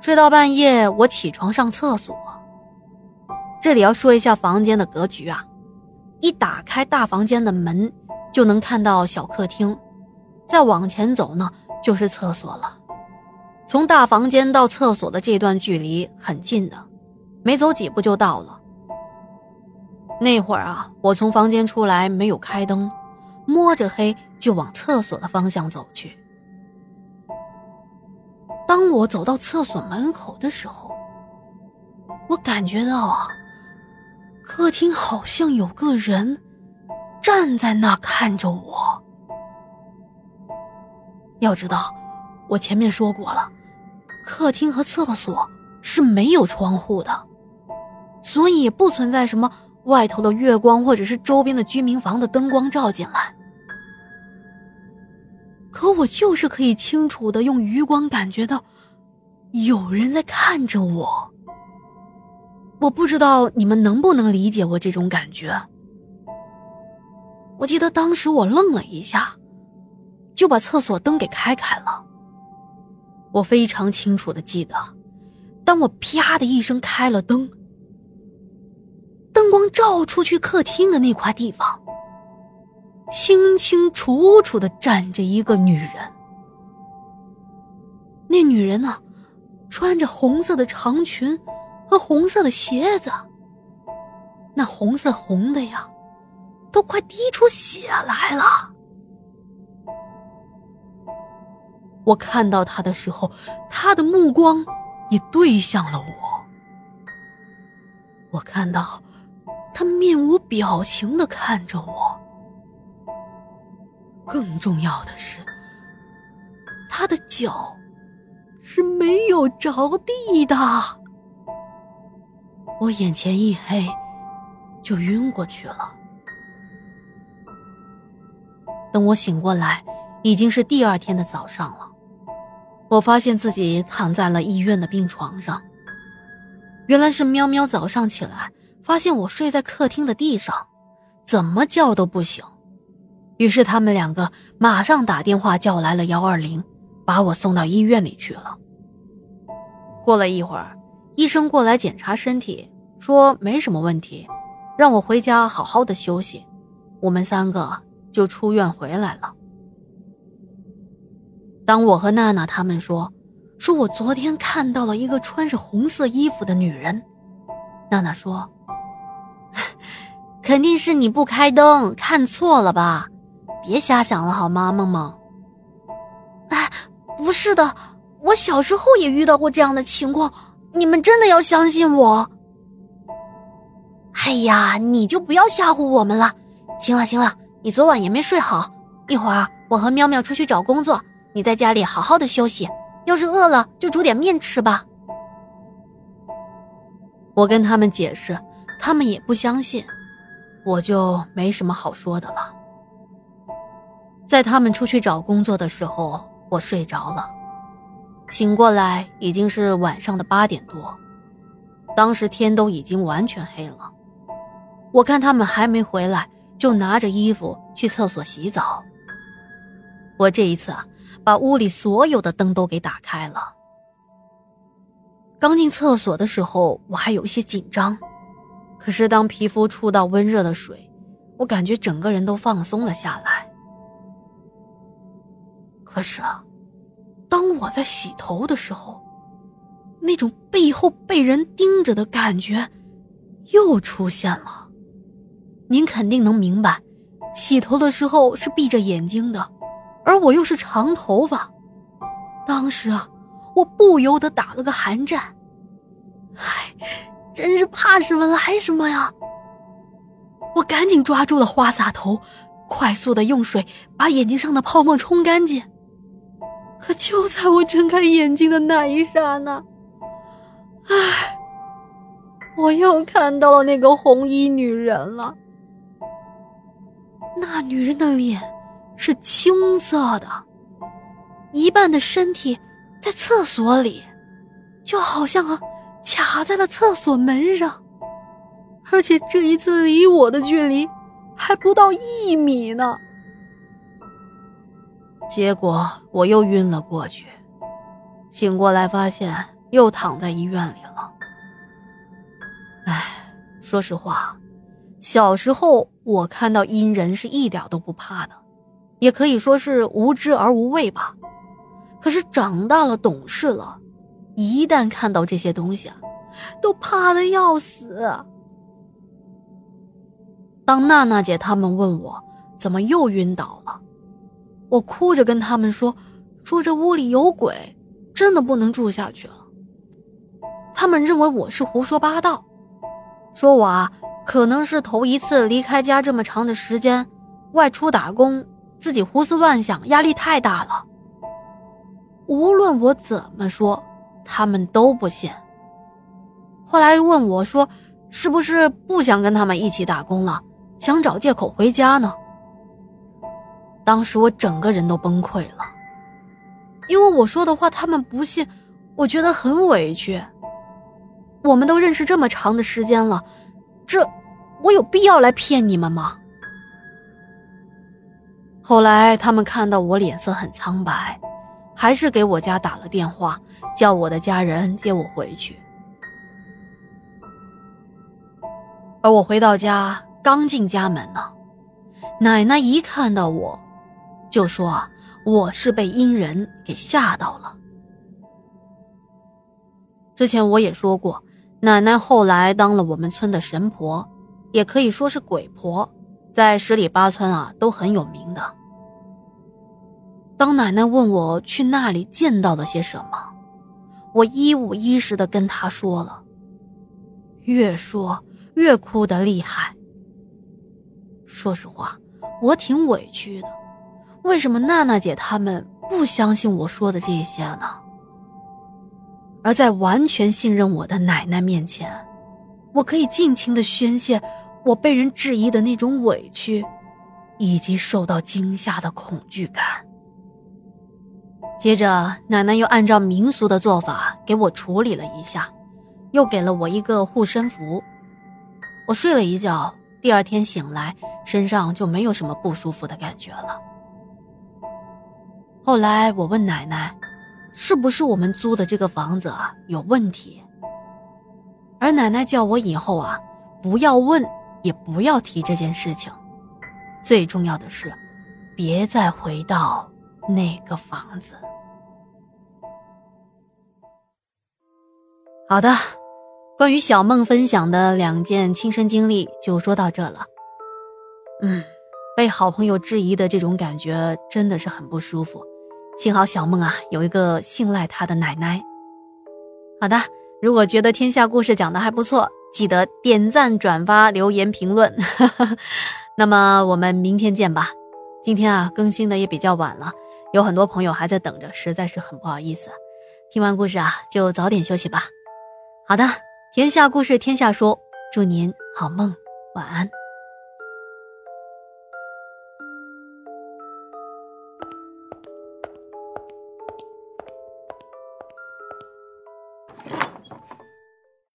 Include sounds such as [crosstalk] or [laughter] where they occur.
睡到半夜，我起床上厕所。这里要说一下房间的格局啊，一打开大房间的门，就能看到小客厅，再往前走呢就是厕所了。从大房间到厕所的这段距离很近的，没走几步就到了。那会儿啊，我从房间出来没有开灯，摸着黑就往厕所的方向走去。当我走到厕所门口的时候，我感觉到啊。客厅好像有个人站在那看着我。要知道，我前面说过了，客厅和厕所是没有窗户的，所以不存在什么外头的月光或者是周边的居民房的灯光照进来。可我就是可以清楚的用余光感觉到有人在看着我。我不知道你们能不能理解我这种感觉。我记得当时我愣了一下，就把厕所灯给开开了。我非常清楚的记得，当我啪的一声开了灯，灯光照出去客厅的那块地方，清清楚楚的站着一个女人。那女人呢，穿着红色的长裙。和红色的鞋子，那红色红的呀，都快滴出血来了。我看到他的时候，他的目光也对向了我。我看到他面无表情的看着我。更重要的是，他的脚是没有着地的。我眼前一黑，就晕过去了。等我醒过来，已经是第二天的早上了。我发现自己躺在了医院的病床上。原来是喵喵早上起来，发现我睡在客厅的地上，怎么叫都不醒。于是他们两个马上打电话叫来了幺二零，把我送到医院里去了。过了一会儿。医生过来检查身体，说没什么问题，让我回家好好的休息。我们三个就出院回来了。当我和娜娜他们说，说我昨天看到了一个穿着红色衣服的女人，娜娜说：“ [laughs] 肯定是你不开灯看错了吧？别瞎想了好吗，梦梦？”哎，不是的，我小时候也遇到过这样的情况。你们真的要相信我？哎呀，你就不要吓唬我们了。行了行了，你昨晚也没睡好，一会儿我和喵喵出去找工作，你在家里好好的休息。要是饿了，就煮点面吃吧。我跟他们解释，他们也不相信，我就没什么好说的了。在他们出去找工作的时候，我睡着了。醒过来已经是晚上的八点多，当时天都已经完全黑了。我看他们还没回来，就拿着衣服去厕所洗澡。我这一次啊，把屋里所有的灯都给打开了。刚进厕所的时候，我还有些紧张，可是当皮肤触到温热的水，我感觉整个人都放松了下来。可是。当我在洗头的时候，那种背后被人盯着的感觉又出现了。您肯定能明白，洗头的时候是闭着眼睛的，而我又是长头发。当时啊，我不由得打了个寒战。唉，真是怕什么来什么呀！我赶紧抓住了花洒头，快速的用水把眼睛上的泡沫冲干净。可就在我睁开眼睛的那一刹那，唉，我又看到了那个红衣女人了。那女人的脸是青色的，一半的身体在厕所里，就好像啊卡在了厕所门上，而且这一次离我的距离还不到一米呢。结果我又晕了过去。醒过来发现又躺在医院里了。唉，说实话，小时候我看到阴人是一点都不怕的，也可以说是无知而无畏吧。可是长大了，懂事了，一旦看到这些东西啊，都怕的要死。当娜娜姐他们问我怎么又晕倒了，我哭着跟他们说：“说这屋里有鬼，真的不能住下去了。”他们认为我是胡说八道。说我啊，可能是头一次离开家这么长的时间，外出打工，自己胡思乱想，压力太大了。无论我怎么说，他们都不信。后来问我说：“是不是不想跟他们一起打工了，想找借口回家呢？”当时我整个人都崩溃了，因为我说的话他们不信，我觉得很委屈。我们都认识这么长的时间了，这我有必要来骗你们吗？后来他们看到我脸色很苍白，还是给我家打了电话，叫我的家人接我回去。而我回到家，刚进家门呢，奶奶一看到我，就说我是被阴人给吓到了。之前我也说过。奶奶后来当了我们村的神婆，也可以说是鬼婆，在十里八村啊都很有名的。当奶奶问我去那里见到了些什么，我一五一十的跟她说了，越说越哭得厉害。说实话，我挺委屈的，为什么娜娜姐他们不相信我说的这些呢？而在完全信任我的奶奶面前，我可以尽情的宣泄我被人质疑的那种委屈，以及受到惊吓的恐惧感。接着，奶奶又按照民俗的做法给我处理了一下，又给了我一个护身符。我睡了一觉，第二天醒来，身上就没有什么不舒服的感觉了。后来我问奶奶。是不是我们租的这个房子啊有问题？而奶奶叫我以后啊不要问，也不要提这件事情。最重要的是，别再回到那个房子。好的，关于小梦分享的两件亲身经历就说到这了。嗯，被好朋友质疑的这种感觉真的是很不舒服。幸好小梦啊有一个信赖她的奶奶。好的，如果觉得天下故事讲的还不错，记得点赞、转发、留言、评论。[laughs] 那么我们明天见吧。今天啊更新的也比较晚了，有很多朋友还在等着，实在是很不好意思。听完故事啊就早点休息吧。好的，天下故事天下说，祝您好梦，晚安。